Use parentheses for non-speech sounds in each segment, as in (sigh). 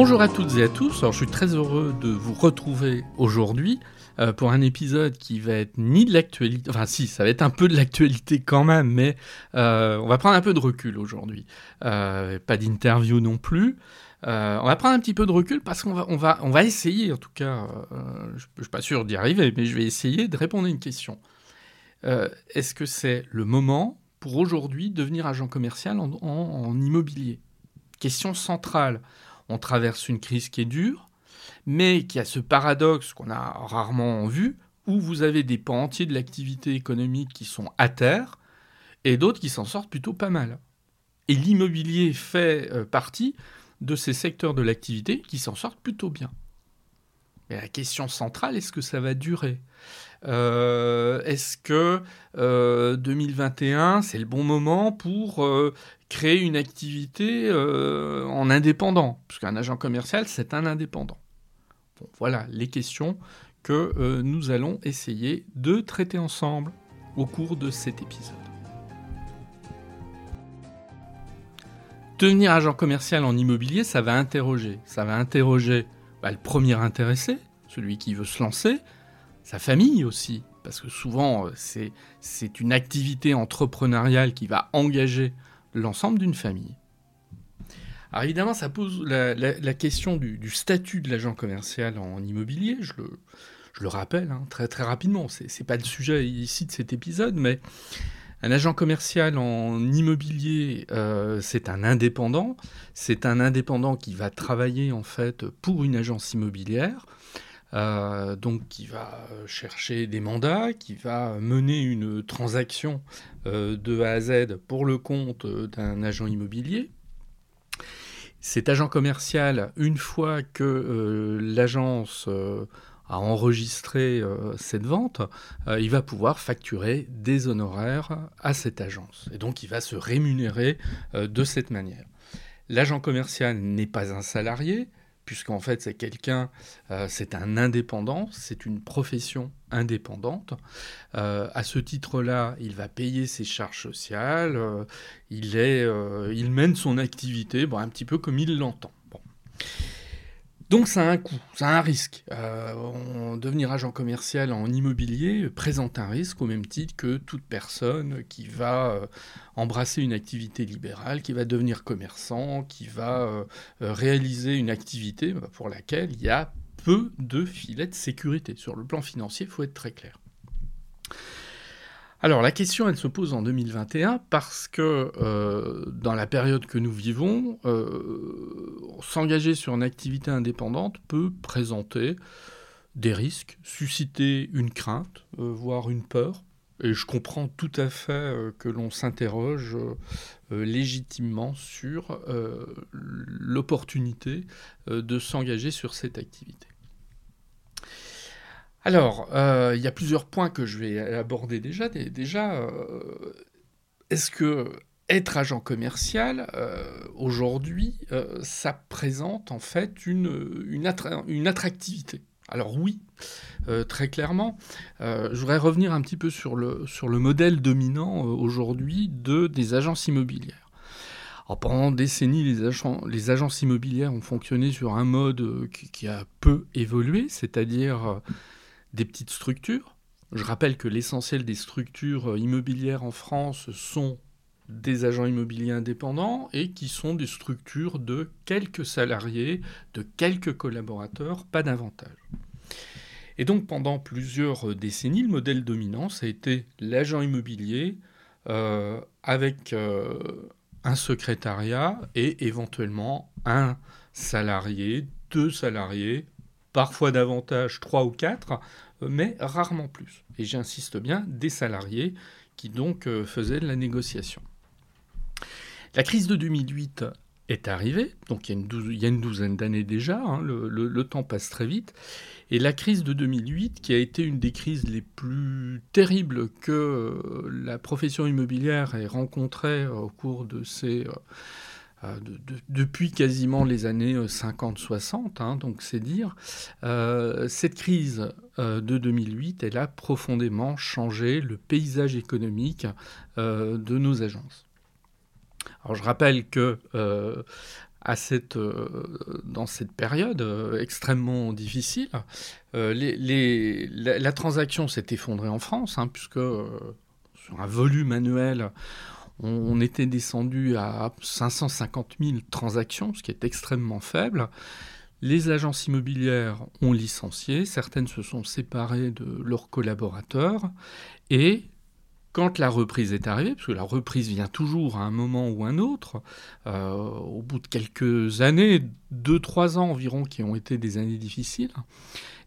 Bonjour à toutes et à tous, Alors, je suis très heureux de vous retrouver aujourd'hui euh, pour un épisode qui va être ni de l'actualité, enfin si, ça va être un peu de l'actualité quand même, mais euh, on va prendre un peu de recul aujourd'hui. Euh, pas d'interview non plus. on va prendre un petit peu de recul parce qu'on va, on va, on va essayer, en tout cas, je ne suis pas sûr d'y arriver, mais je vais essayer de répondre à une question. Est-ce que c'est le moment pour aujourd'hui devenir agent commercial en immobilier? Question centrale on traverse une crise qui est dure, mais qui a ce paradoxe qu'on a rarement vu, où vous avez des pans entiers de l'activité économique qui sont à terre, et d'autres qui s'en sortent plutôt pas mal. Et l'immobilier fait euh, partie de ces secteurs de l'activité qui s'en sortent plutôt bien. Mais la question centrale, est-ce que ça va durer? Est-ce que 2021, euh, c'est le bon moment pour créer une activité euh, en indépendant, puisqu'un agent commercial, c'est un indépendant. voilà les questions que euh, nous allons essayer de traiter ensemble au cours de cet épisode. Devenir agent commercial en immobilier, ça va interroger. Ça va interroger bah, le premier intéressé, celui qui veut se lancer, sa famille aussi, parce que souvent euh, c'est une activité entrepreneuriale qui va engager l'ensemble d'une famille. Alors évidemment, ça pose la, question du, statut de l'agent commercial en immobilier. Je le, je le rappelle hein, très très rapidement. C'est n'est pas le sujet ici de cet épisode, mais un agent commercial en immobilier, euh, c'est un indépendant. C'est un indépendant qui va travailler en fait pour une agence immobilière. Euh, donc qui va chercher des mandats, qui va mener une transaction euh, de A à Z pour le compte euh, d'un agent immobilier. Cet agent commercial, une fois que l'agence a enregistré cette vente, il va pouvoir facturer des honoraires à cette agence. Et donc il va se rémunérer de cette manière. L'agent commercial n'est pas un salarié, puisqu'en fait c'est quelqu'un, euh, c'est un indépendant, c'est une profession indépendante. Euh, à ce titre-là, il va payer ses charges sociales, euh, il, mène son activité bon, un petit peu comme il l'entend. Donc ça a un coût, ça a un risque. Euh, devenir agent commercial en immobilier présente un risque au même titre que toute personne qui va euh, embrasser une activité libérale, qui va devenir commerçant, qui va euh, réaliser une activité bah, pour laquelle il y a peu de filets de sécurité. Sur le plan financier, il faut être très clair. Alors la question, elle se pose en 2021 parce que euh, dans la période que nous vivons, euh, s'engager sur une activité indépendante peut présenter des risques, susciter une crainte, euh, voire une peur. Et je comprends tout à fait que l'on s'interroge légitimement sur l'opportunité de s'engager sur cette activité. Alors, euh, il y a plusieurs points que je vais aborder déjà. Déjà, euh, est-ce que être agent commercial, euh, aujourd'hui, ça présente en fait une, attractivité? Alors oui, très clairement. je voudrais revenir un petit peu sur le, modèle dominant aujourd'hui de, des agences immobilières. pendant des décennies, les, agences immobilières ont fonctionné sur un mode qui a peu évolué, c'est-à-dire des petites structures. Je rappelle que l'essentiel des structures euh, immobilières en France sont des agents immobiliers indépendants et qui sont des structures de quelques salariés, de quelques collaborateurs, pas davantage. Et donc pendant plusieurs décennies, le modèle dominant, a été l'agent immobilier avec un secrétariat et éventuellement un salarié, deux salariés, parfois davantage, trois ou quatre, mais rarement plus. Et j'insiste bien, des salariés qui donc euh, faisaient de la négociation. La crise de 2008 est arrivée, donc il y a une, douzaine, d'années déjà, hein, le, temps passe très vite, et la crise de 2008, qui a été une des crises les plus terribles que euh, la profession immobilière ait rencontrées euh, au cours de ces... depuis quasiment les années 50-60, hein, donc c'est dire, cette crise de 2008, elle a profondément changé le paysage économique de nos agences. Alors je rappelle que euh, euh, dans cette période euh, extrêmement difficile, la, transaction s'est effondrée en France, hein, puisque sur un volume annuel, on, était descendu à 550 000 transactions, ce qui est extrêmement faible. Les agences immobilières ont licencié, certaines se sont séparées de leurs collaborateurs, et quand la reprise est arrivée, parce que la reprise vient toujours à un moment ou un autre, euh, au bout de quelques années, deux, trois ans environ, qui ont été des années difficiles,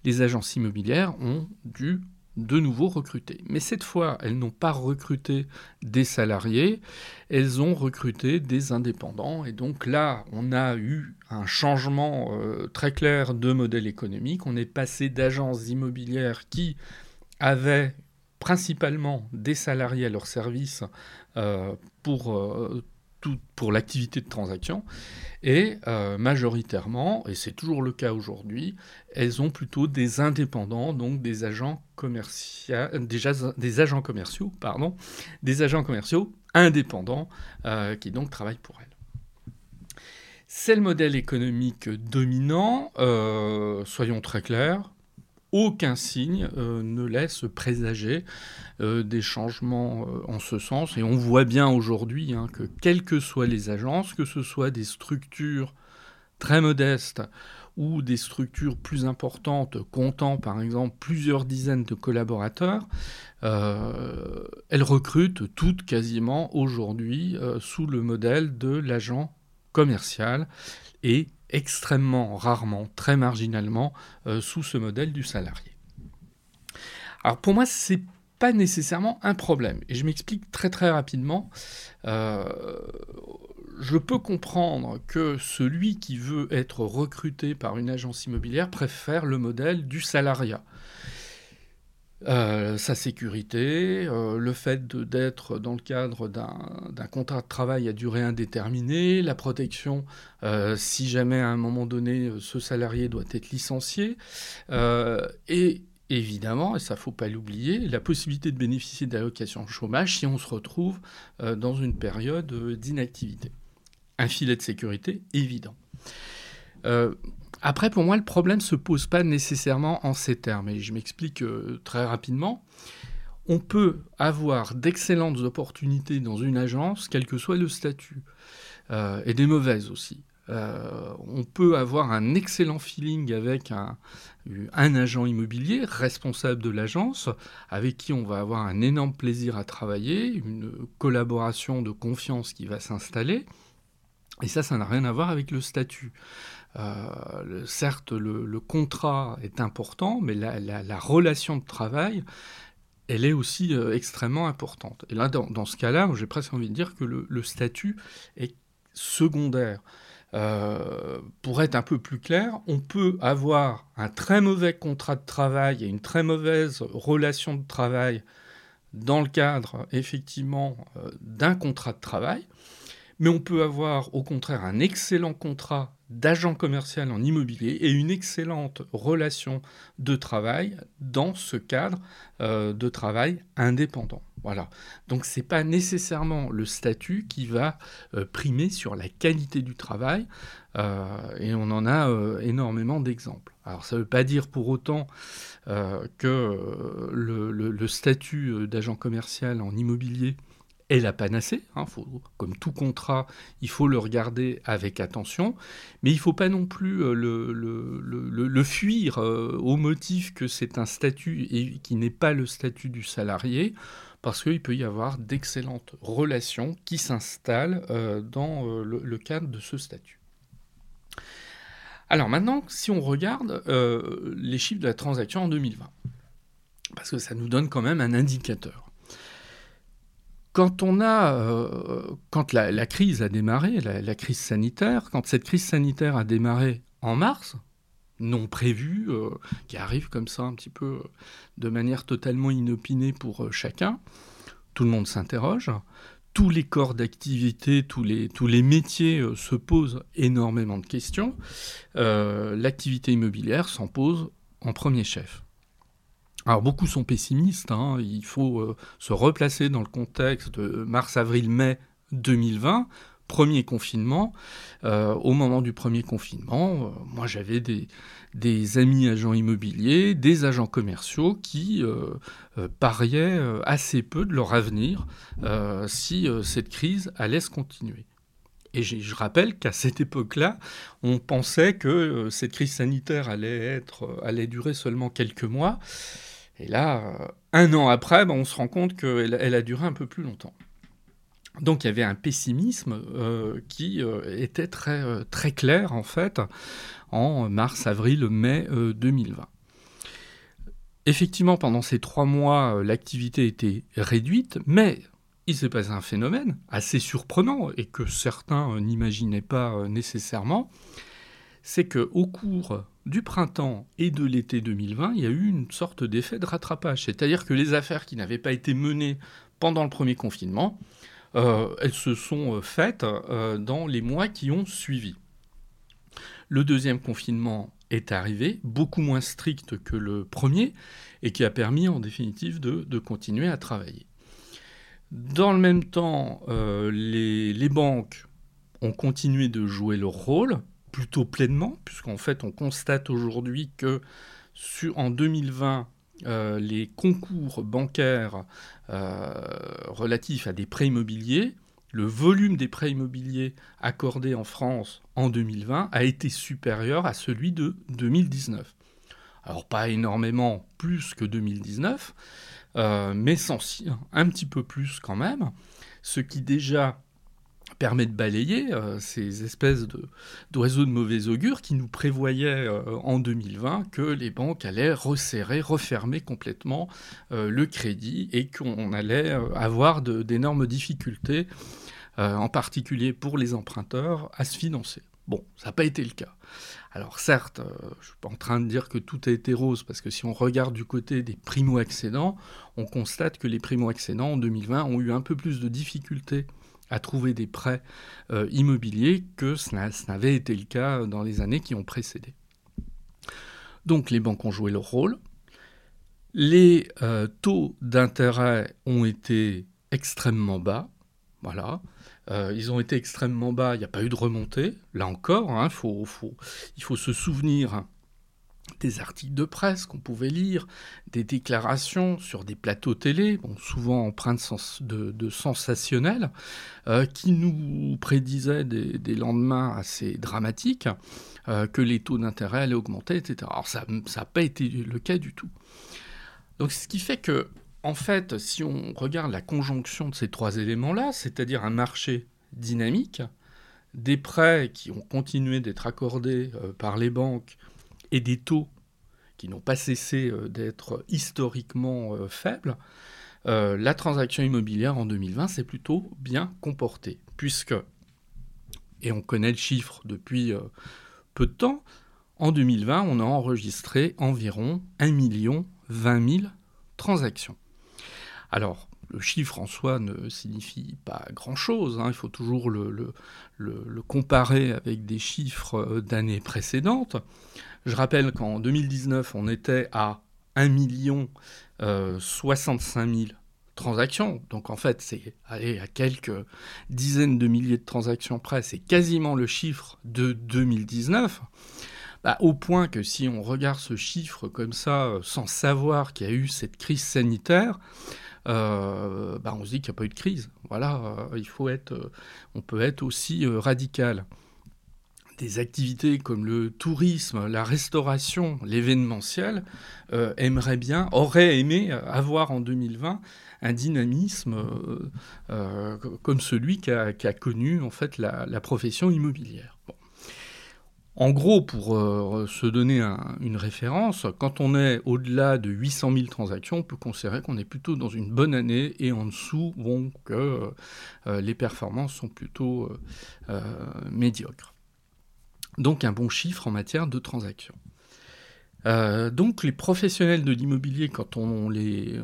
les agences immobilières ont dû de nouveau recruter. Mais cette fois, elles n'ont pas recruté des salariés, elles ont recruté des indépendants. Et donc là, on a eu un changement euh, très clair de modèle économique. On est passé d'agences immobilières qui avaient principalement des salariés à leur service euh, pour, euh, pour l'activité de transaction, et euh, majoritairement, et c'est toujours le cas aujourd'hui, elles ont plutôt des indépendants, donc des agents, commerciaux, déjà, des agents commerciaux, pardon, des agents commerciaux indépendants qui donc travaillent pour elles. C'est le modèle économique dominant, soyons très clairs, aucun signe euh, ne laisse présager euh, des changements euh, en ce sens. Et on voit bien aujourd'hui hein, que quelles que soient les agences, que ce soit des structures très modestes ou des structures plus importantes comptant par exemple plusieurs dizaines de collaborateurs, elles recrutent toutes quasiment aujourd'hui sous le modèle de l'agent commercial et extrêmement rarement, très marginalement, euh, sous ce modèle du salarié. Alors pour moi, c'est pas nécessairement un problème. Et je m'explique très très rapidement. Euh, je peux comprendre que celui qui veut être recruté par une agence immobilière préfère le modèle du salariat. Euh, sa sécurité, euh, le fait d'être dans le cadre d'un contrat de travail à durée indéterminée, la protection euh, si jamais à un moment donné ce salarié doit être licencié, et évidemment, et ça faut pas l'oublier, la possibilité de bénéficier d'allocations chômage si on se retrouve dans une période d'inactivité. Un filet de sécurité évident. Après, pour moi, le problème ne se pose pas nécessairement en ces termes, et je m'explique euh, très rapidement. On peut avoir d'excellentes opportunités dans une agence, quel que soit le statut, euh, et des mauvaises aussi. Euh, on peut avoir un excellent feeling avec un, un agent immobilier responsable de l'agence, avec qui on va avoir un énorme plaisir à travailler, une collaboration de confiance qui va s'installer. Et ça, ça n'a rien à voir avec le statut. Euh, certes, le, contrat est important, mais la, relation de travail, elle est aussi euh, extrêmement importante. Et là, dans, ce cas-là, j'ai presque envie de dire que le, statut est secondaire. Euh, pour être un peu plus clair, on peut avoir un très mauvais contrat de travail et une très mauvaise relation de travail dans le cadre effectivement d'un contrat de travail, mais on peut avoir au contraire un excellent contrat d'agent commercial en immobilier et une excellente relation de travail dans ce cadre euh, de travail indépendant. Voilà. Donc c'est pas nécessairement le statut qui va euh, primer sur la qualité du travail euh, et on en a énormément d'exemples. Alors ça ne veut pas dire pour autant que le, statut d'agent commercial en immobilier est la panacée. Hein, comme tout contrat, il faut le regarder avec attention, mais il ne faut pas non plus euh, le, fuir euh, au motif que c'est un statut et qui n'est pas le statut du salarié, parce qu'il peut y avoir d'excellentes relations qui s'installent euh, dans le, cadre de ce statut. Alors maintenant, si on regarde les chiffres de la transaction en 2020, parce que ça nous donne quand même un indicateur. Quand on a, euh, quand la, crise a démarré, la, crise sanitaire, quand cette crise sanitaire a démarré en mars, non prévue, euh, qui arrive comme ça un petit peu euh, de manière totalement inopinée pour chacun, tout le monde s'interroge. Tous les corps d'activité, tous les, tous les métiers se posent énormément de questions. L'activité immobilière s'en pose en premier chef. Alors beaucoup sont pessimistes, hein. il faut euh, se replacer dans le contexte de mars-avril-mai 2020, premier confinement. Euh, au moment du premier confinement, euh, moi j'avais des, des, amis agents immobiliers, des agents commerciaux qui pariaient assez peu de leur avenir si cette crise allait se continuer. Et je rappelle qu'à cette époque-là, on pensait que cette crise sanitaire allait, être, allait durer seulement quelques mois. Et là, euh, un an après, ben, on se rend compte qu'elle elle a duré un peu plus longtemps. Donc il y avait un pessimisme euh, qui euh, était très, très clair en fait en mars, avril, mai 2020. Effectivement, pendant ces trois mois, l'activité était réduite, mais il s'est passé un phénomène assez surprenant et que certains n'imaginaient pas nécessairement, c'est qu'au cours du printemps et de l'été 2020, il y a eu une sorte d'effet de rattrapage. C'est-à-dire que les affaires qui n'avaient pas été menées pendant le premier confinement, euh, elles se sont euh, faites euh, dans les mois qui ont suivi. Le deuxième confinement est arrivé, beaucoup moins strict que le premier, et qui a permis en définitive de, continuer à travailler. Dans le même temps, les, les banques ont continué de jouer leur rôle, plutôt pleinement, puisqu'en fait on constate aujourd'hui que en 2020, euh, les concours bancaires euh, relatifs à des prêts immobiliers, le volume des prêts immobiliers accordés en France en 2020 a été supérieur à celui de 2019. Alors pas énormément plus que 2019, euh, mais sans, un petit peu plus quand même, ce qui déjà permet de balayer euh, ces espèces d'oiseaux de, mauvais augure qui nous prévoyaient euh, en 2020 que les banques allaient resserrer, refermer complètement euh, le crédit et qu'on allait avoir d'énormes difficultés, en particulier pour les emprunteurs, à se financer. Bon, ça n'a pas été le cas. Alors certes, je ne suis pas en train de dire que tout a été rose, parce que si on regarde du côté des primo-accédants, on constate que les primo-accédants en 2020 ont eu un peu plus de difficultés à trouver des prêts euh, immobiliers que ce n'avait été le cas dans les années qui ont précédé. Donc les banques ont joué leur rôle. Les euh, taux d'intérêt ont été extrêmement bas. Voilà. Euh, ils ont été extrêmement bas, il n'y a pas eu de remontée. Là encore, hein, il faut se souvenir des articles de presse qu'on pouvait lire, des déclarations sur des plateaux télé, souvent empreintes de, de sensationnel, euh, qui nous prédisaient des, lendemains assez dramatiques, euh, que les taux d'intérêt allaient augmenter, etc. Alors ça n'a pas été le cas du tout. Donc ce qui fait que, en fait, si on regarde la conjonction de ces trois éléments-là, c'est-à-dire un marché dynamique, des prêts qui ont continué d'être accordés euh, par les banques et des taux qui n'ont pas cessé euh, d'être historiquement euh, faibles, la transaction immobilière en 2020 s'est plutôt bien comportée, puisque, et on connaît le chiffre depuis peu de temps, en 2020, on a enregistré environ 1 million 20 000 transactions. Alors, le chiffre en soi ne signifie pas grand-chose. Hein. Il faut toujours le, comparer avec des chiffres euh, d'années précédentes. Je rappelle qu'en 2019, on était à 1 million 65 000 transactions. Donc en fait, c'est aller à quelques dizaines de milliers de transactions près. C'est quasiment le chiffre de 2019. Bah, au point que si on regarde ce chiffre comme ça, euh, sans savoir qu'il y a eu cette crise sanitaire, euh, bah, on se dit qu'il n'y a pas eu de crise. Voilà, il faut être, on peut être aussi radical des activités comme le tourisme, la restauration, l'événementiel, euh, aimerait bien, aurait aimé avoir en 2020 un dynamisme euh, euh, comme celui qu'a connu en fait la, profession immobilière. En gros, pour se donner une référence, quand on est au-delà de 800 000 transactions, on peut considérer qu'on est plutôt dans une bonne année et en dessous, bon, que les performances sont plutôt médiocres donc un bon chiffre en matière de transactions. Euh, donc les professionnels de l'immobilier, quand on, les,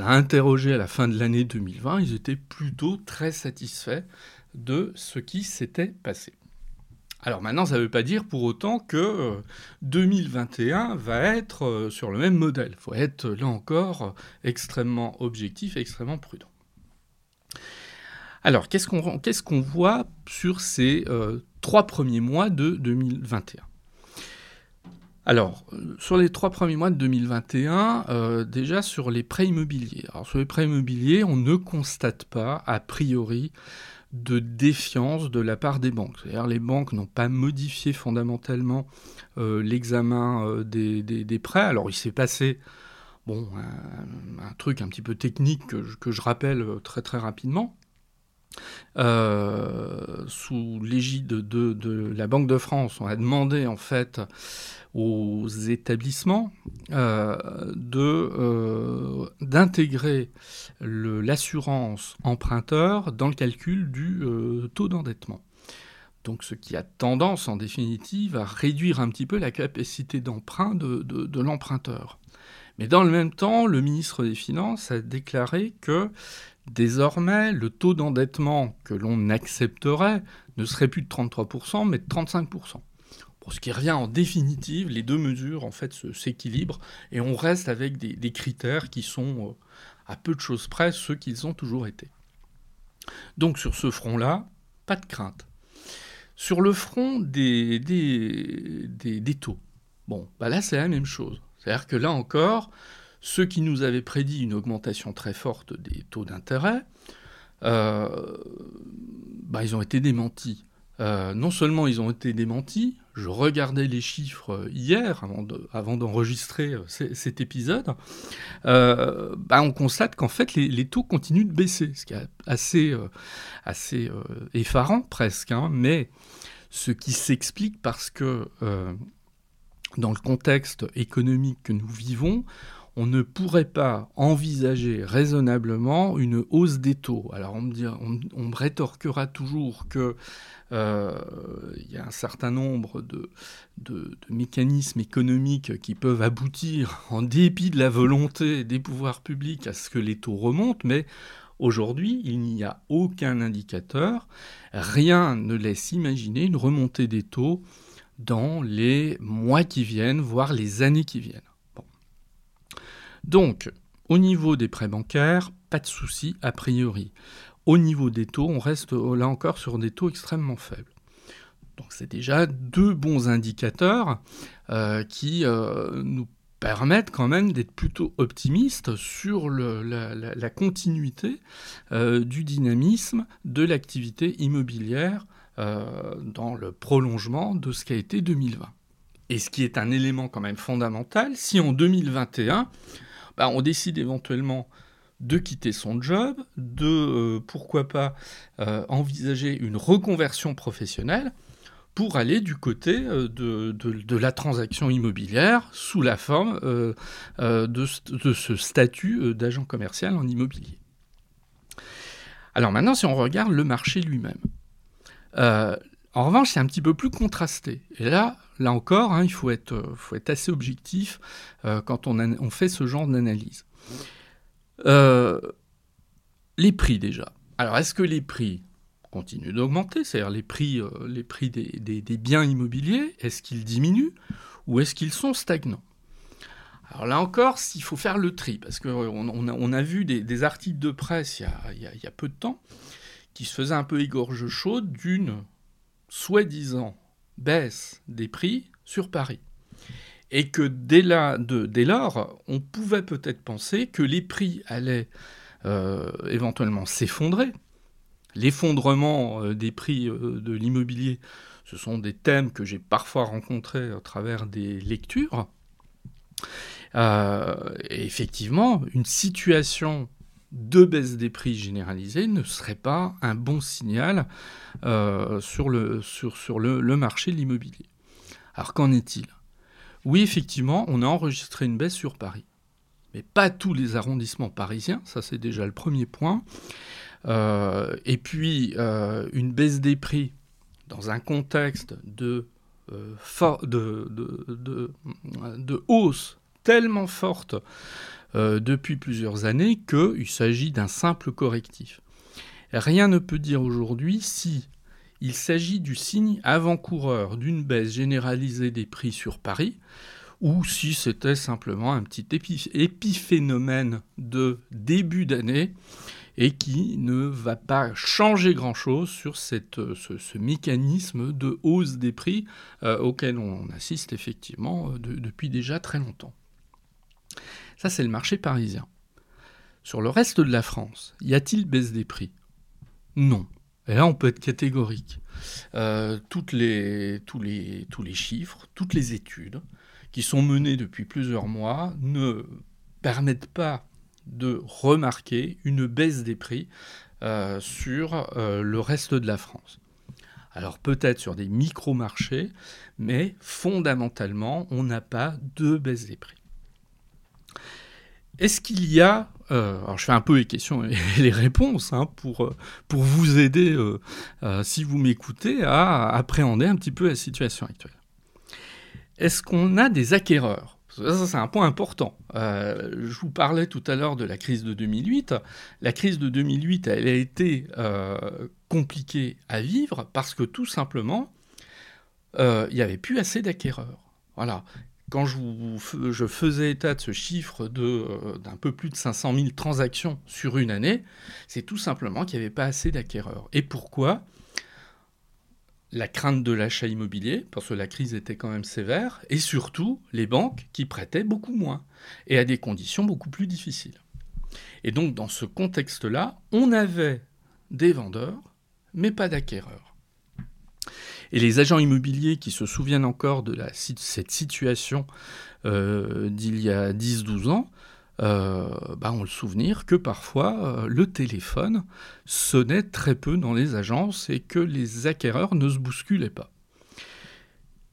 a interrogés à la fin de l'année 2020, ils étaient plutôt très satisfaits de ce qui s'était passé. Alors maintenant, ça ne veut pas dire pour autant que 2021 euh, va être euh, sur le même modèle. Il faut être là encore extrêmement objectif et extrêmement prudent. Alors, qu'est-ce qu'on voit sur ces euh, trois premiers mois de 2021 alors, euh, sur les trois premiers mois de 2021, euh, déjà sur les prêts immobiliers. Alors, sur les prêts immobiliers, on ne constate pas, a priori, de défiance de la part des banques. C'est-à-dire les banques n'ont pas modifié fondamentalement l'examen des, prêts. Alors, il s'est passé un, truc un petit peu technique que je rappelle très très rapidement. Euh, sous l'égide de, la Banque de France, on a demandé en fait aux établissements euh, euh, d'intégrer l'assurance emprunteur dans le calcul du taux d'endettement. Donc ce qui a tendance en définitive à réduire un petit peu la capacité d'emprunt de l'emprunteur. Mais dans le même temps, le ministre des Finances a déclaré que Désormais, le taux d'endettement que l'on accepterait ne serait plus de 33%, mais de 35%. Pour ce qui revient en définitive, les deux mesures en fait s'équilibrent et on reste avec des, critères qui sont euh, à peu de choses près ceux qu'ils ont toujours été. Donc sur ce front-là, pas de crainte. Sur le front des, des, taux, bon, bah là c'est la même chose. C'est-à-dire que là encore, ceux qui nous avaient prédit une augmentation très forte des taux d'intérêt, euh, bah, ils ont été démentis. Euh, non seulement ils ont été démentis, je regardais les chiffres hier avant, d'enregistrer euh, cet épisode, bah, on constate qu'en fait les, taux continuent de baisser, ce qui est assez, effarant presque, hein. mais ce qui s'explique parce que dans le contexte économique que nous vivons, on ne pourrait pas envisager raisonnablement une hausse des taux. Alors on me, rétorquera toujours qu'il euh, y a un certain nombre de, mécanismes économiques qui peuvent aboutir, (laughs) en dépit de la volonté des pouvoirs publics, à ce que les taux remontent, mais Aujourd'hui, il n'y a aucun indicateur, rien ne laisse imaginer une remontée des taux dans les mois qui viennent, voire les années qui viennent. Donc, au niveau des prêts bancaires, pas de souci a priori. Au niveau des taux, on reste là encore sur des taux extrêmement faibles. Donc c'est déjà deux bons indicateurs euh, qui euh, nous permettent quand même d'être plutôt optimistes sur la, continuité euh, du dynamisme de l'activité immobilière dans le prolongement de ce qu'a été 2020. Et ce qui est un élément quand même fondamental, si en 2021, bah, on décide éventuellement de quitter son job, de euh, pourquoi pas euh, envisager une reconversion professionnelle pour aller du côté euh, de, la transaction immobilière sous la forme de, ce statut d'agent commercial en immobilier. Alors maintenant, si on regarde le marché lui-même, en revanche, c'est un petit peu plus contrasté. Et là, là encore, hein, il faut être, faut être, assez objectif euh, quand on, fait ce genre d'analyse. Euh, les prix déjà. Alors, est-ce que les prix continuent d'augmenter? C'est-à-dire les prix, euh, les prix des, biens immobiliers, est-ce qu'ils diminuent ou est-ce qu'ils sont stagnants? Alors là encore, s'il faut faire le tri, parce qu'on on a, vu des, articles de presse il y, a, il y, a, peu de temps qui se faisaient un peu égorge chaude d'une soi-disant baisse des prix sur Paris. Et que dès, dès lors, on pouvait peut-être penser que les prix allaient éventuellement s'effondrer. L'effondrement des prix de l'immobilier, ce sont des thèmes que j'ai parfois rencontrés à travers des lectures. effectivement, une situation de baisse des prix généralisée ne serait pas un bon signal euh, sur, le, marché de l'immobilier. Alors qu'en est-il? Oui, effectivement, on a enregistré une baisse sur Paris. Mais pas tous les arrondissements parisiens, ça c'est déjà le premier point. Euh, et puis, euh, une baisse des prix dans un contexte de, hausse tellement forte euh, depuis plusieurs années qu'il s'agit d'un simple correctif. Rien ne peut dire aujourd'hui si il s'agit du signe avant-coureur d'une baisse généralisée des prix sur Paris, ou si c'était simplement un petit épiphénomène de début d'année et qui ne va pas changer grand-chose sur ce, mécanisme de hausse des prix euh, auquel on assiste effectivement euh, depuis déjà très longtemps. Ça, c'est le marché parisien. Sur le reste de la France, y a-t-il baisse des prix? Non. Et là, on peut être catégorique. Euh, tous les chiffres, toutes les études qui sont menées depuis plusieurs mois ne permettent pas de remarquer une baisse des prix euh, sur euh, le reste de la France. Alors peut-être sur des micro-marchés, mais fondamentalement, on n'a pas de baisse des prix. Est-ce qu'il y a, euh, alors je fais un peu les questions et (laughs) les réponses hein, pour, euh, pour vous aider, euh, si vous m'écoutez, à appréhender un petit peu la situation actuelle? Est-ce qu'on a des acquéreurs? Ça, c'est un point important. je vous parlais tout à l'heure de la crise de 2008. La crise de 2008, elle a été compliquée à vivre parce que tout simplement, il n'y avait plus assez d'acquéreurs. Voilà quand je, faisais état de ce chiffre euh, d'un peu plus de 500 000 transactions sur une année, c'est tout simplement qu'il n'y avait pas assez d'acquéreurs. Et pourquoi? La crainte de l'achat immobilier, parce que la crise était quand même sévère, et surtout les banques qui prêtaient beaucoup moins, et à des conditions beaucoup plus difficiles. Et donc dans ce contexte-là, on avait des vendeurs, mais pas d'acquéreurs. Et les agents immobiliers qui se souviennent encore de cette situation euh, d'il y a 10-12 ans, euh, bah, ont le souvenir que parfois euh, le téléphone sonnait très peu dans les agences et que les acquéreurs ne se bousculaient pas.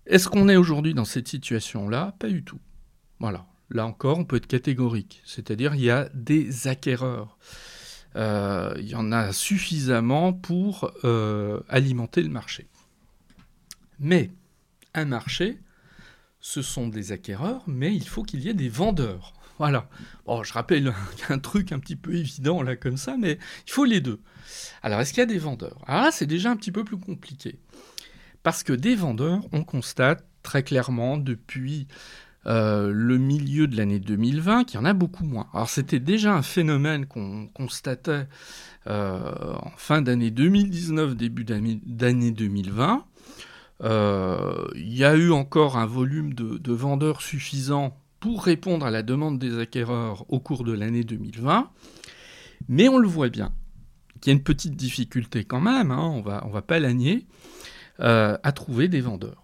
Est-ce qu'on est aujourd'hui dans cette situation-là? Pas du tout. Voilà. Là encore, on peut être catégorique. C'est-à-dire, il y a des acquéreurs. il y en a suffisamment pour alimenter le marché. Mais un marché, ce sont des acquéreurs, mais il faut qu'il y ait des vendeurs. Voilà. Bon, je rappelle (laughs) un truc un petit peu évident là comme ça, mais il faut les deux. Alors, est-ce qu'il y a des vendeurs? Là, c'est déjà un petit peu plus compliqué. Parce que des vendeurs, on constate très clairement depuis euh, le milieu de l'année 2020 qu'il y en a beaucoup moins. Alors c'était déjà un phénomène qu'on constatait euh, en fin d'année 2019, début d'année 2020. Euh, il y a eu encore un volume de, vendeurs suffisant pour répondre à la demande des acquéreurs au cours de l'année 2020. Mais on le voit bien, qu'il y a une petite difficulté quand même, hein, on va, on va pas l'agner, euh, à trouver des vendeurs.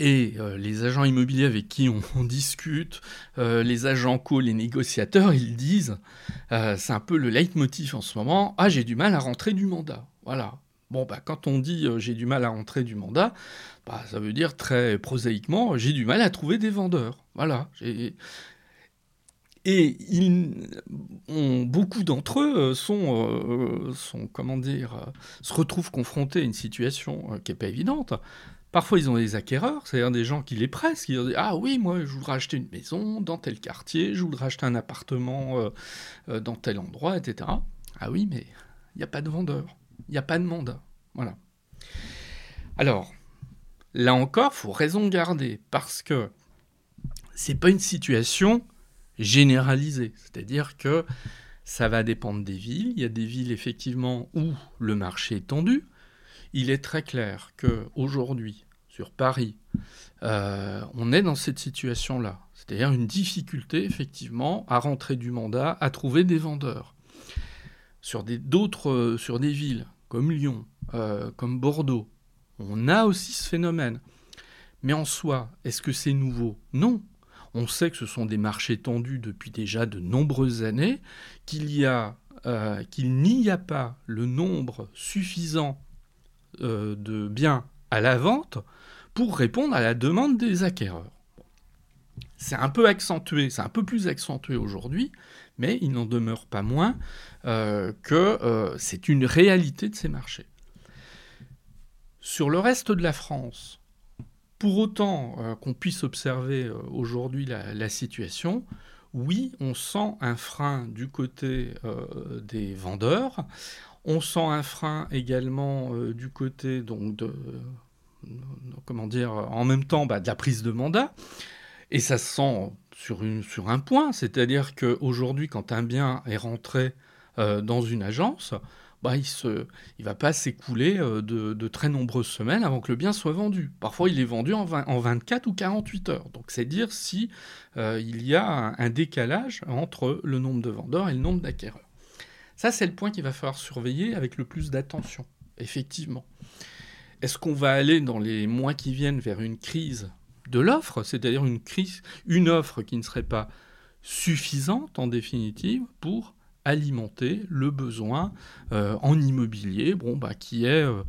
Et euh, les agents immobiliers avec qui on, discute, les agents co, les négociateurs, ils disent, c'est un peu le leitmotiv en ce moment, ah j'ai du mal à rentrer du mandat. Voilà, Bon, bah, quand on dit euh, j'ai du mal à rentrer du mandat, bah, ça veut dire très prosaïquement j'ai du mal à trouver des vendeurs. Voilà. Et ils ont, beaucoup d'entre eux euh, euh, sont, comment dire, se retrouvent confrontés à une situation qui n'est pas évidente. Parfois, ils ont des acquéreurs, c'est-à-dire des gens qui les pressent, qui disent Ah oui, moi, je voudrais acheter une maison dans tel quartier, je voudrais acheter un appartement dans tel endroit, etc. Ah oui, mais il n'y a pas de vendeur il n'y a pas de mandat. Voilà. Alors, là encore, faut raison garder parce que c'est pas une situation généralisée. C'est-à-dire que ça va dépendre des villes. Il y a des villes effectivement où le marché est tendu. Il est très clair que aujourd'hui, sur Paris, euh, on est dans cette situation-là. C'est-à-dire une difficulté, effectivement, à rentrer du mandat, à trouver des vendeurs. Sur des, d'autres, euh, sur des villes comme Lyon, euh, comme Bordeaux, on a aussi ce phénomène. Mais en soi, est-ce que c'est nouveau? Non. On sait que ce sont des marchés tendus depuis déjà de nombreuses années, qu'il qu'il n'y a pas le nombre suffisant de biens à la vente pour répondre à la demande des acquéreurs. C'est un peu accentué, c'est un peu plus accentué aujourd'hui, mais il n'en demeure pas moins euh, que euh, c'est une réalité de ces marchés. Sur le reste de la France, pour autant euh, qu'on puisse observer aujourd'hui la, situation, oui, on sent un frein du côté des vendeurs, on sent un frein également du côté donc, de, comment dire, en même temps bah, de la prise de mandat. Et ça se sent sur, un point, c'est-à-dire qu'aujourd'hui, quand un bien est rentré euh, dans une agence, bah, il ne va pas s'écouler euh, de, très nombreuses semaines avant que le bien soit vendu. Parfois, il est vendu en, en 24 ou 48 heures. Donc, c'est dire si euh, il y a un, un, décalage entre le nombre de vendeurs et le nombre d'acquéreurs. Ça, c'est le point qu'il va falloir surveiller avec le plus d'attention, effectivement. Est-ce qu'on va aller dans les mois qui viennent vers une crise de l'offre, c'est-à-dire une crise, une offre qui ne serait pas suffisante en définitive pour alimenter le besoin euh, en immobilier, bon, bah, qui, est, euh,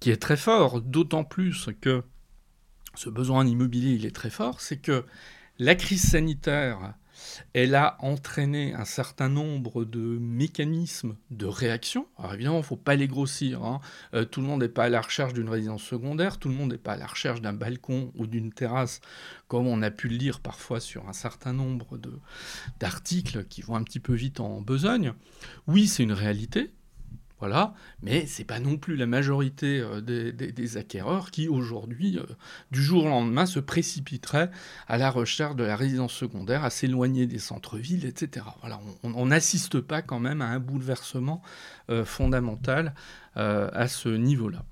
qui est très fort, d'autant plus que ce besoin en immobilier il est très fort, c'est que la crise sanitaire elle a entraîné un certain nombre de mécanismes de réaction. Alors évidemment, il ne faut pas les grossir. Hein. Euh, tout le monde n'est pas à la recherche d'une résidence secondaire, tout le monde n'est pas à la recherche d'un balcon ou d'une terrasse, comme on a pu le lire parfois sur un certain nombre d'articles qui vont un petit peu vite en besogne. Oui, c'est une réalité, voilà, mais c'est pas non plus la majorité euh, des, acquéreurs qui aujourd'hui, euh, du jour au lendemain, se précipiteraient à la recherche de la résidence secondaire, à s'éloigner des centres-villes, etc. Voilà, on n'assiste pas quand même à un bouleversement euh, fondamental à ce niveau-là.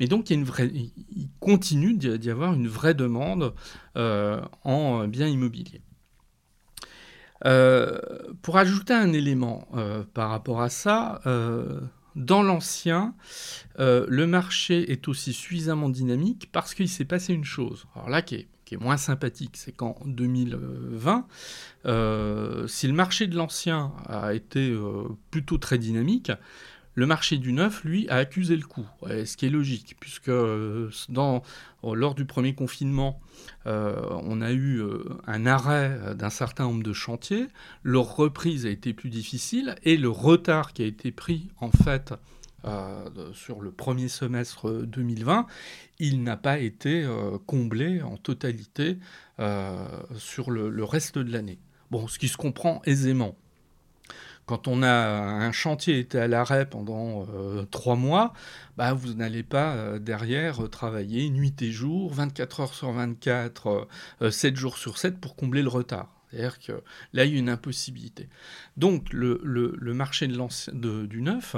Mais donc il, il continue d'y avoir une vraie demande en biens immobiliers. pour ajouter un élément par rapport à ça, dans l'ancien, euh, le marché est aussi suffisamment dynamique parce qu'il s'est passé une chose. Alors là, qui est, moins sympathique, c'est qu'en 2020, euh, si le marché de l'ancien a été euh, plutôt très dynamique, le marché du neuf, lui, a accusé le coup, ce qui est logique, puisque euh, euh, lors du premier confinement, euh, on a eu un arrêt d'un certain nombre de chantiers, leur reprise a été plus difficile, et le retard qui a été pris, en fait, sur le premier semestre 2020, il n'a pas été comblé en totalité sur le reste de l'année. Bon, ce qui se comprend aisément quand on a un chantier été à l'arrêt pendant euh, trois mois, bah, vous n'allez pas euh, derrière euh, travailler nuit et jour, 24 heures sur 24, 7 jours sur 7 pour combler le retard. C'est-à-dire que là, il y a une impossibilité. Donc, le, marché de du neuf,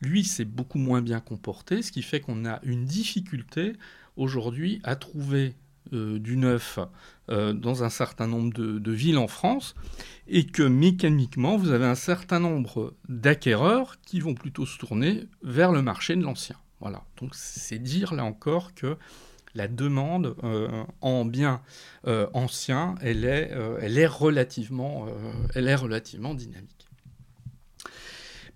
lui, c'est beaucoup moins bien comporté, ce qui fait qu'on a une difficulté aujourd'hui à trouver du neuf euh, dans un certain nombre de, villes en France, et que mécaniquement, vous avez un certain nombre d'acquéreurs qui vont plutôt se tourner vers le marché de l'ancien. Voilà. Donc c'est dire là encore que la demande euh, en biens anciens, elle est, elle, est relativement, elle est relativement dynamique.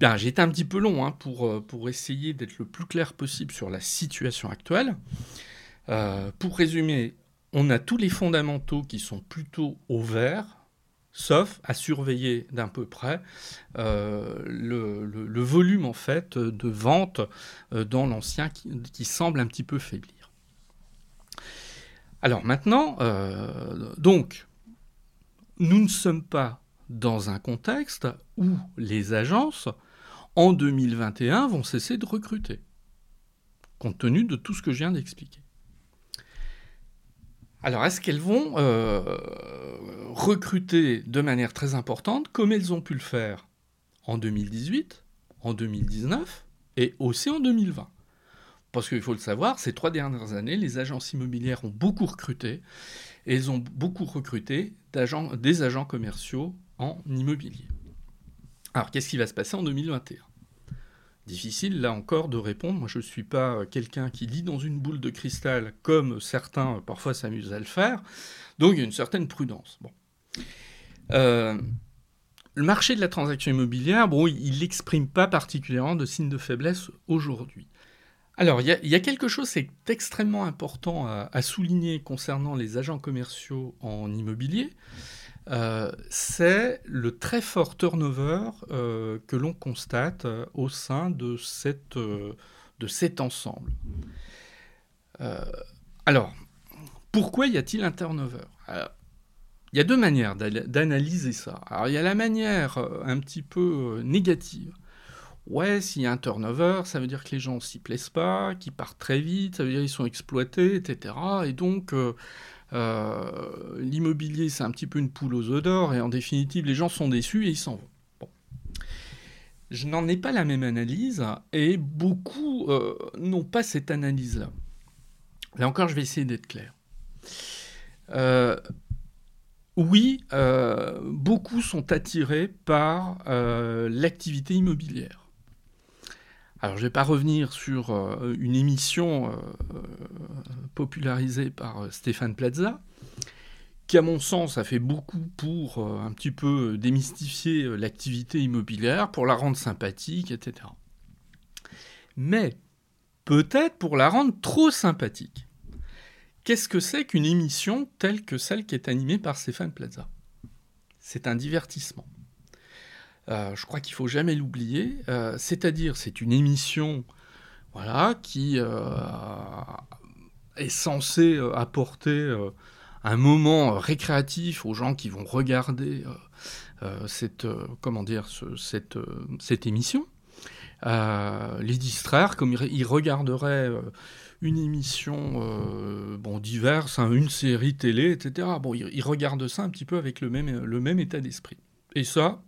Bien, j'ai été un petit peu long hein, pour, pour essayer d'être le plus clair possible sur la situation actuelle. Pour résumer, on a tous les fondamentaux qui sont plutôt au vert, sauf à surveiller d'un peu près euh, le, volume en fait de vente euh, dans l'ancien qui, semble un petit peu faiblir. Alors maintenant, euh, donc, nous ne sommes pas dans un contexte où les agences, en 2021, vont cesser de recruter, compte tenu de tout ce que je viens d'expliquer. Alors, est-ce qu'elles vont euh, recruter de manière très importante, comme elles ont pu le faire en 2018, en 2019 et aussi en 2020 Parce qu'il faut le savoir, ces trois dernières années, les agences immobilières ont beaucoup recruté, et elles ont beaucoup recruté des agents commerciaux en immobilier. Alors, qu'est-ce qui va se passer en 2021 Difficile, là encore, de répondre. Moi, je ne suis pas quelqu'un qui lit dans une boule de cristal, comme certains parfois s'amusent à le faire. Donc, il y a une certaine prudence. Euh, le marché de la transaction immobilière, bon, il n'exprime pas particulièrement de signes de faiblesse aujourd'hui. Alors, il y, a quelque chose qui est extrêmement important à, souligner concernant les agents commerciaux en immobilier. Euh, c'est le très fort turnover euh, que l'on constate euh, au sein de, cet ensemble. alors, pourquoi y a-t-il un turnover? Il y a deux manières d'analyser ça. Alors, il y a la manière un petit peu négative Ouais, s'il y a un turnover, ça veut dire que les gens s'y plaisent pas, qu'ils partent très vite, ça veut dire qu'ils sont exploités, etc. Et donc, l'immobilier, c'est un petit peu une poule aux œufs d'or, et en définitive, les gens sont déçus et ils s'en vont. Je n'en ai pas la même analyse, et beaucoup euh, n'ont pas cette analyse-là. Là encore, je vais essayer d'être clair. oui, beaucoup sont attirés par l'activité immobilière. Alors, je ne vais pas revenir sur euh, une émission euh, euh, popularisée par Stéphane Plaza, qui, à mon sens, a fait beaucoup pour un petit peu démystifier l'activité immobilière, pour la rendre sympathique, etc. Mais peut-être pour la rendre trop sympathique. Qu'est-ce que c'est qu'une émission telle que celle qui est animée par Stéphane Plaza? C'est un divertissement. Euh, je crois qu'il faut jamais l'oublier. Euh, c'est-à-dire, c'est une émission, voilà, qui euh, est censée apporter un moment récréatif aux gens qui vont regarder cette, comment dire, cette, cette émission. les distraire comme ils regarderaient une émission bon, diverse, hein, une série télé, etc. Bon, ils, regardent ça un petit peu avec le même, le même état d'esprit. Et ça,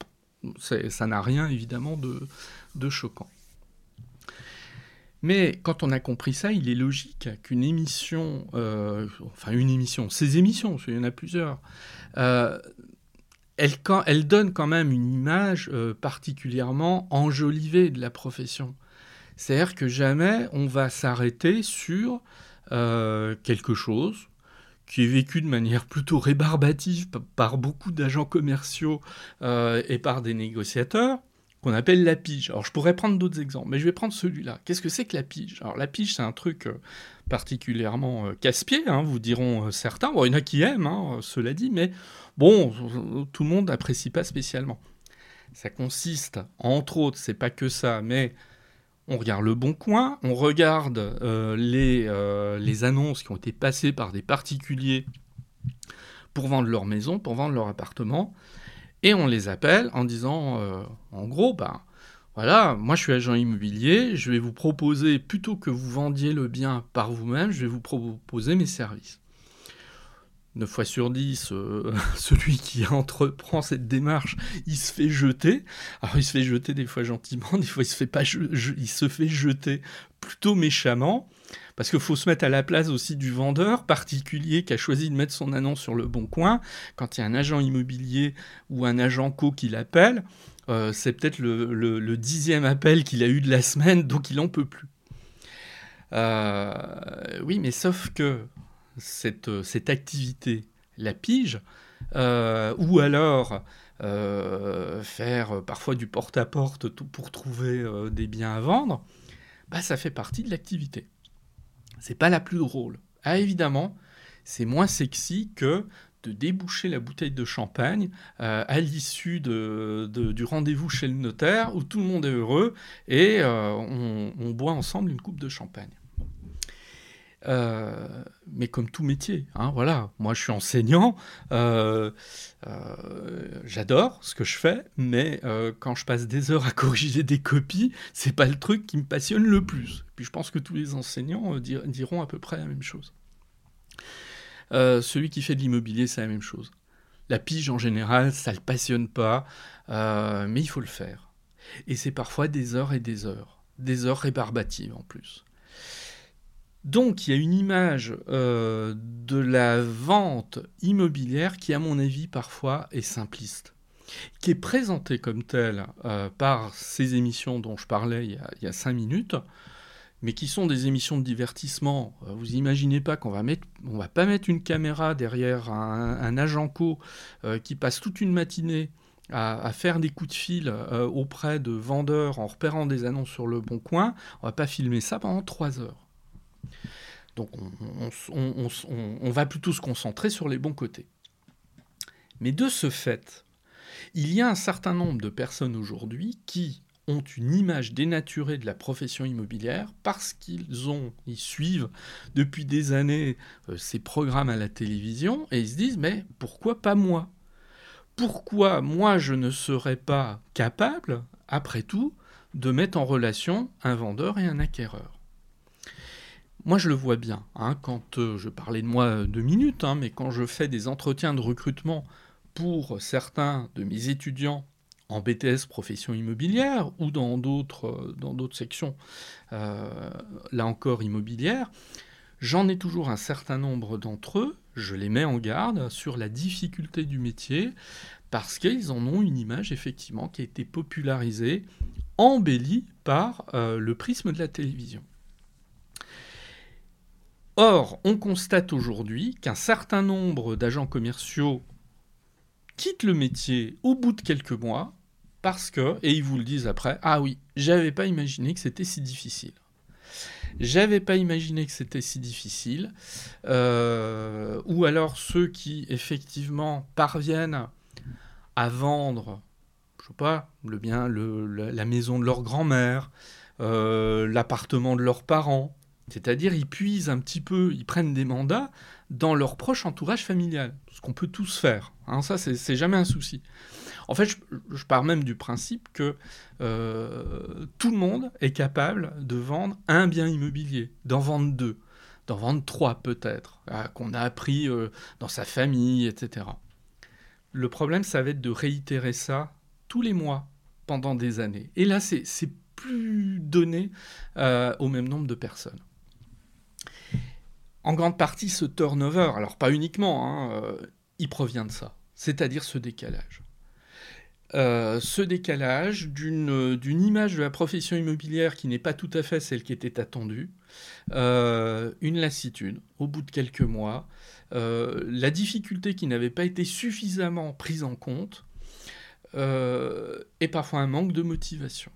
ça n'a rien évidemment de, choquant. Mais quand on a compris ça, il est logique qu'une émission, euh, enfin une émission, ces émissions, qu'il y en a plusieurs, euh, elle, donne quand même une image euh, particulièrement enjolivée de la profession. C'est-à-dire que jamais on va s'arrêter sur quelque chose qui est vécu de manière plutôt rébarbative par beaucoup d'agents commerciaux euh, et par des négociateurs, qu'on appelle la pige. Alors je pourrais prendre d'autres exemples, mais je vais prendre celui-là. Qu'est-ce que c'est que la pige? Alors la pige, c'est un truc euh, particulièrement euh, casse-pied, hein, vous diront certains. Bon, il y en a qui aiment, hein, cela dit, mais bon, tout le monde n'apprécie pas spécialement. Ça consiste, entre autres, c'est pas que ça, mais on regarde le bon coin, on regarde euh, les, euh, les, annonces qui ont été passées par des particuliers pour vendre leur maison, pour vendre leur appartement, et on les appelle en disant, euh, en gros, ben voilà, moi je suis agent immobilier, je vais vous proposer, plutôt que vous vendiez le bien par vous-même, je vais vous proposer mes services. 9 fois sur 10, euh, (laughs) celui qui (laughs) entreprend cette démarche, il se fait jeter. Alors il se fait jeter des fois gentiment, (laughs) des fois il se fait pas il se fait jeter plutôt méchamment. Parce qu'il faut se mettre à la place aussi du vendeur particulier qui a choisi de mettre son annonce sur le bon coin. Quand il y a un agent immobilier ou un agent co qui l'appelle, euh, c'est peut-être le, dixième appel qu'il a eu de la semaine, donc il n'en peut plus. Euh, oui, mais sauf que cette, cette activité, la pige, euh, ou alors euh, faire parfois du porte-à-porte pour trouver euh, des biens à vendre, bah, ça fait partie de l'activité. C'est pas la plus drôle. Ah, évidemment, c'est moins sexy que de déboucher la bouteille de champagne à l'issue du rendez-vous chez le notaire où tout le monde est heureux et on boit ensemble une coupe de champagne. Euh, mais comme tout métier, hein, voilà. Moi, je suis enseignant, euh, euh, j'adore ce que je fais, mais quand je passe des heures à (laughs) corriger des copies, c'est pas le truc qui me passionne le plus. Puis je pense que tous les enseignants diront à peu près la même chose. celui qui fait de l'immobilier, c'est la même chose. La pige en général, ça le passionne pas, mais il faut le faire. Et c'est parfois des heures et des heures, des heures rébarbatives en plus. Donc il y a une image euh, de la vente immobilière qui, à mon avis, parfois est simpliste, qui est présentée comme telle euh, par ces émissions dont je parlais il y, a, cinq minutes, mais qui sont des émissions de divertissement. Euh, vous imaginez pas qu'on va mettre, on va pas mettre une caméra derrière un, agent co qui passe toute une matinée à, faire des coups de fil auprès de vendeurs en repérant des annonces sur le bon coin. On va pas filmer ça pendant trois heures. Donc on, va plutôt se concentrer sur les bons côtés. Mais de ce fait, il y a un certain nombre de personnes aujourd'hui qui ont une image dénaturée de la profession immobilière parce qu'ils ont, ils suivent depuis des années euh, ces programmes à la télévision et ils se disent mais pourquoi pas moi? Pourquoi moi je ne serais pas capable, après tout, de mettre en relation un vendeur et un acquéreur? Moi, je le vois bien. Hein, quand euh, je parlais de moi euh, deux minutes, hein, mais quand je fais des entretiens de recrutement pour certains de mes étudiants en BTS profession immobilière ou dans d'autres euh, dans d'autres sections, là encore immobilières, j'en ai toujours un certain nombre d'entre eux. Je les mets en garde sur la difficulté du métier parce qu'ils en ont une image effectivement qui a été popularisée, embellie par le prisme de la télévision. Or, on constate aujourd'hui qu'un certain nombre d'agents commerciaux quittent le métier au bout de quelques mois parce que, et ils vous le disent après, ah oui, j'avais pas imaginé que c'était si difficile. J'avais pas imaginé que c'était si difficile. Euh, ou alors ceux qui effectivement parviennent à vendre, je sais pas, le bien, la maison de leur grand-mère, euh, l'appartement de leurs parents, c'est-à-dire, ils puisent un petit peu, ils prennent des mandats dans leur proche entourage familial, ce qu'on peut tous faire. Hein, ça, c'est jamais un souci. En fait, je, pars même du principe que euh, tout le monde est capable de vendre un bien immobilier, d'en vendre deux, d'en vendre trois peut-être, euh, qu'on a appris euh, dans sa famille, etc. Le problème, ça va être de réitérer ça tous les mois pendant des années. Et là, c'est plus donné au même nombre de personnes en grande partie, ce turnover, alors pas uniquement, hein, euh, il provient de ça, c'est-à-dire ce décalage. Euh, ce décalage d'une image de la profession immobilière qui n'est pas tout à fait celle qui était attendue, euh, une lassitude au bout de quelques mois, la difficulté qui n'avait pas été suffisamment prise en compte, et parfois un manque de motivation.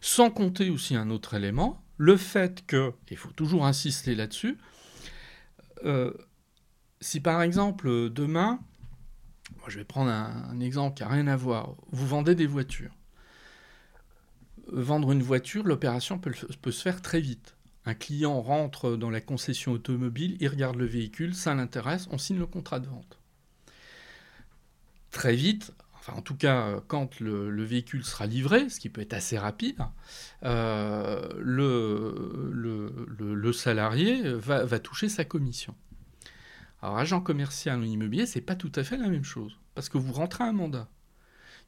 Sans compter aussi un autre élément, le fait que, il faut toujours insister là-dessus, euh, si par exemple demain, je vais prendre un, exemple qui n'a rien à voir, vous vendez des voitures. Vendre une voiture, l'opération peut, se faire très vite. Un client rentre dans la concession automobile, il regarde le véhicule, ça l'intéresse, on signe le contrat de vente. Très vite, en tout cas quand le, véhicule sera livré, ce qui peut être assez rapide, euh, le, salarié va, toucher sa commission. Alors agent commercial en immobilier, c'est pas tout à fait la même chose, parce que vous rentrez un mandat.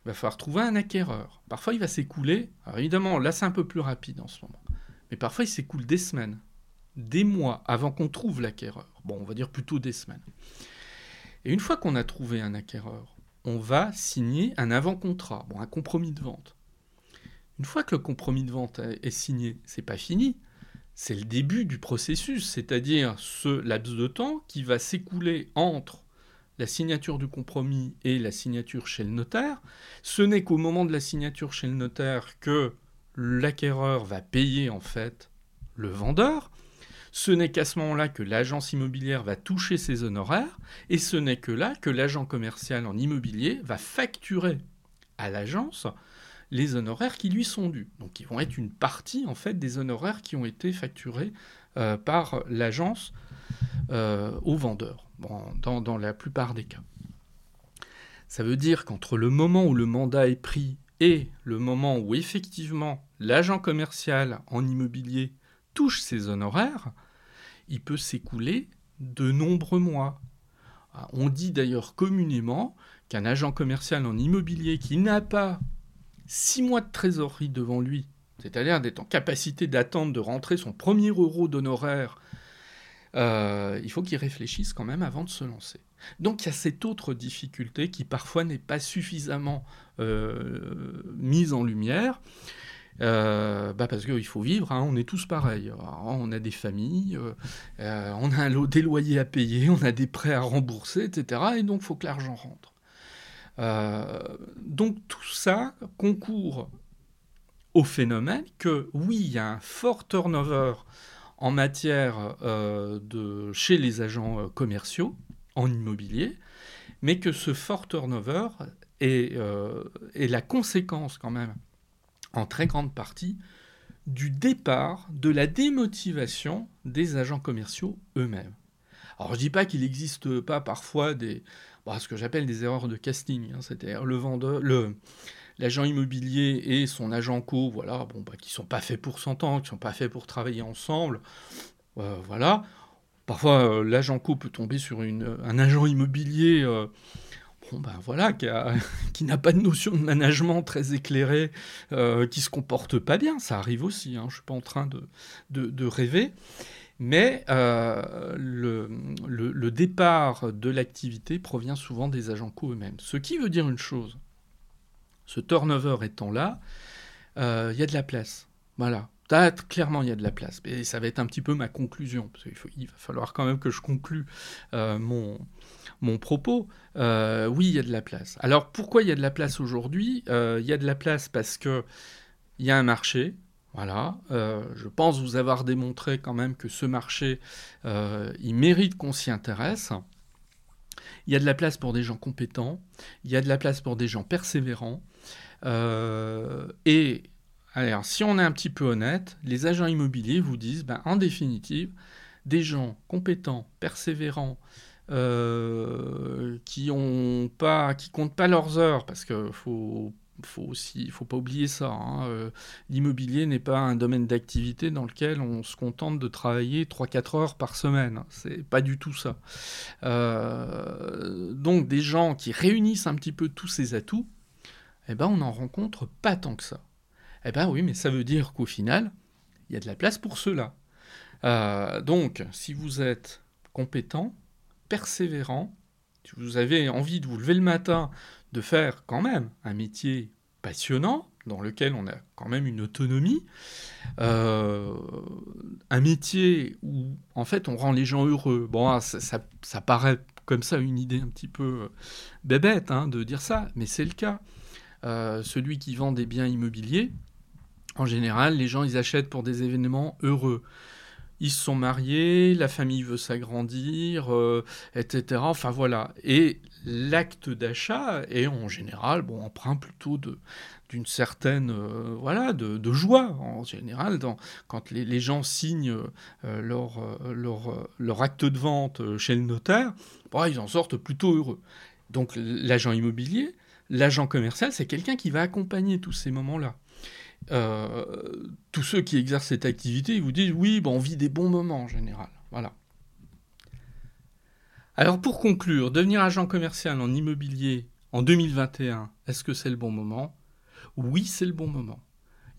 Il va falloir trouver un acquéreur. Parfois il va s'écouler, alors évidemment là c'est un peu plus rapide en ce moment, mais parfois il s'écoule des semaines, des mois avant qu'on trouve l'acquéreur. Bon, on va dire plutôt des semaines. Et une fois qu'on a trouvé un acquéreur, on va signer un avant-contrat, bon, un compromis de vente. Une fois que le compromis de vente est signé, c'est pas fini. C'est le début du processus, c'est-à-dire ce laps de temps qui va s'écouler entre la signature du compromis et la signature chez le notaire. Ce n'est qu'au moment de la signature chez le notaire que l'acquéreur va payer en fait le vendeur. Ce n'est qu'à ce moment-là que l'agence immobilière va toucher ses honoraires, et ce n'est que là que l'agent commercial en immobilier va facturer à l'agence les honoraires qui lui sont dus. Donc ils vont être une partie en fait des honoraires qui ont été facturés euh, par l'agence euh, au vendeur, dans, dans la plupart des cas. Ça veut dire qu'entre le moment où le mandat est pris et le moment où effectivement l'agent commercial en immobilier touche ses honoraires, il peut s'écouler de nombreux mois. Ah, on dit d'ailleurs communément qu'un agent commercial en immobilier qui n'a pas six mois de trésorerie devant lui c'est-à-dire d'être en capacité d'attendre de rentrer son premier euro d'honoraire, euh, il faut qu'il réfléchisse quand même avant de se lancer. Donc il y a cette autre difficulté qui parfois n'est pas suffisamment euh, mise en lumière. Euh, bah parce qu'il faut vivre, hein, on est tous pareils. on a des familles, on a un des loyers à payer, on a des prêts à rembourser, etc. Et donc il faut que l'argent rentre. donc tout ça concourt au phénomène que oui, il y a un fort turnover en matière euh, de chez les agents euh, commerciaux en immobilier, mais que ce fort turnover euh, est, la conséquence quand même, en très grande partie, du départ de la démotivation des agents commerciaux eux-mêmes. Alors je dis pas qu'il n'existe pas parfois des, bah, ce que j'appelle des erreurs de casting, hein, c'est-à-dire le vendeur, le, l'agent immobilier et son agent co, voilà, bon, bah, qui sont pas faits pour s'entendre, qui sont pas faits pour travailler ensemble, euh, voilà. Parfois, euh, l'agent co peut tomber sur un agent immobilier. Euh, ben voilà, (laughs) qui, n'a pas de notion de management très éclairée, qui se comporte pas bien, ça arrive aussi, hein, je suis pas en train de, rêver, mais le, le, le, départ de l'activité provient souvent des agents co eux-mêmes. Ce qui veut dire une chose, ce turnover étant là, euh, il y a de la place. Voilà. Clairement, il y a de la place. Et ça va être un petit peu ma conclusion, parce qu'il va falloir quand même que je conclue euh, mon, mon propos. Euh, oui, il y a de la place. Alors, pourquoi il y a de la place aujourd'hui? Il y a de la place parce que il y a un marché. Voilà. je pense vous avoir démontré quand même que ce marché, il mérite qu'on s'y intéresse. Il y a de la place pour des gens compétents, il y a de la place pour des gens persévérants, euh, et alors, si on est un petit peu honnête, les agents immobiliers vous disent, ben, en définitive, des gens compétents, persévérants, euh, qui ont pas, qui comptent pas leurs heures, parce que faut, faut aussi, faut pas oublier ça. Hein, euh, l'immobilier n'est pas un domaine d'activité dans lequel on se contente de travailler 3-4 heures par semaine. C'est pas du tout ça. donc des gens qui réunissent un petit peu tous ces atouts, eh ben, on n'en rencontre pas tant que ça. Eh ben oui, mais ça veut dire qu'au final, il y a de la place pour cela. Euh, donc, si vous êtes compétent, persévérant, si vous avez envie de vous lever le matin, de faire quand même un métier passionnant, dans lequel on a quand même une autonomie, euh, un métier où en fait on rend les gens heureux. Bon, ça, paraît comme ça une idée un petit peu bébête hein, de dire ça, mais c'est le cas. Euh, celui qui vend des biens immobiliers, en général, les gens, ils achètent pour des événements heureux. Ils se sont mariés, la famille veut s'agrandir, euh, etc. Enfin voilà. Et l'acte d'achat est en général, bon, emprunt plutôt de, d'une certaine euh, voilà de, joie en général quand les, gens signent leur, leur, leur, acte de vente chez le notaire, ils en sortent plutôt heureux. Donc l'agent immobilier, L'agent commercial, c'est quelqu'un qui va accompagner tous ces moments-là. Euh, tous ceux qui exercent cette activité, ils vous disent oui, bon, on vit des bons moments en général. Voilà. Alors pour conclure, devenir agent commercial en immobilier en 2021, est-ce que c'est le bon moment? Oui, c'est le bon moment.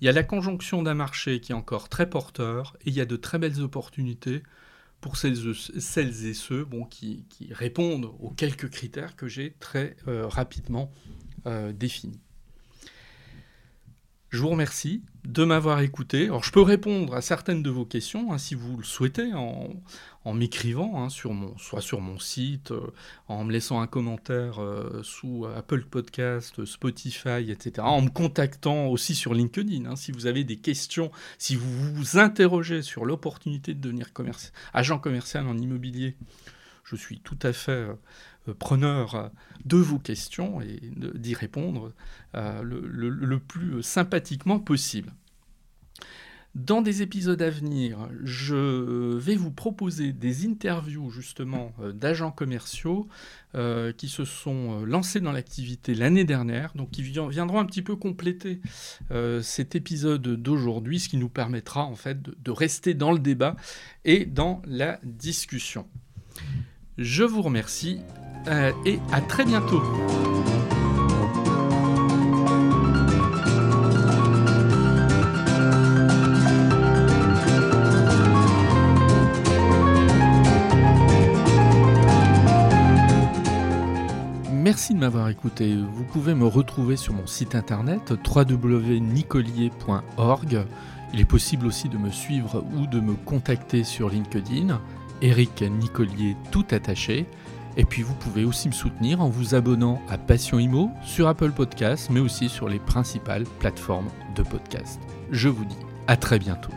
Il y a la conjonction d'un marché qui est encore très porteur et il y a de très belles opportunités pour celles, et ceux qui, répondent aux quelques critères que j'ai très euh, rapidement euh, définis. Je vous remercie de m'avoir écouté. Alors, je peux répondre à certaines de vos questions, hein, si vous le souhaitez, en, m'écrivant, hein, soit sur mon site, euh, en me laissant un commentaire euh, sous Apple Podcast, Spotify, etc., en me contactant aussi sur LinkedIn. Hein, si vous avez des questions, si vous vous interrogez sur l'opportunité de devenir agent commercial en immobilier, je suis tout à fait euh, preneur de vos questions et d'y répondre euh, le, plus sympathiquement possible. Dans des épisodes à venir, je vais vous proposer des interviews justement euh, d'agents commerciaux qui se sont lancés dans l'activité l'année dernière, donc qui viendront un petit peu compléter cet épisode d'aujourd'hui, ce qui nous permettra en fait de rester dans le débat et dans la discussion. Je vous remercie euh, et à très bientôt. Merci de m'avoir écouté. Vous pouvez me retrouver sur mon site internet www.nicolier.org. Il est possible aussi de me suivre ou de me contacter sur LinkedIn. Eric Nicolier tout attaché. Et puis vous pouvez aussi me soutenir en vous abonnant à Passion Imo sur Apple Podcasts, mais aussi sur les principales plateformes de podcast. Je vous dis à très bientôt.